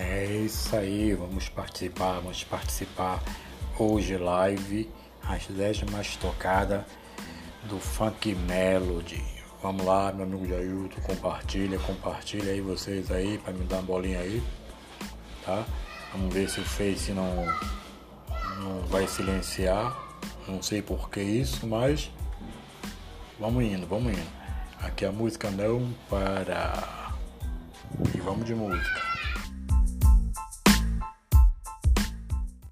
É isso aí, vamos participar, vamos participar hoje live às 10 mais tocada do Funk Melody. Vamos lá, meu amigo Jailton, compartilha, compartilha aí vocês aí para me dar uma bolinha aí, tá? Vamos ver se o Face não, não vai silenciar. Não sei por que isso, mas vamos indo, vamos indo. Aqui a música não para. E vamos de música.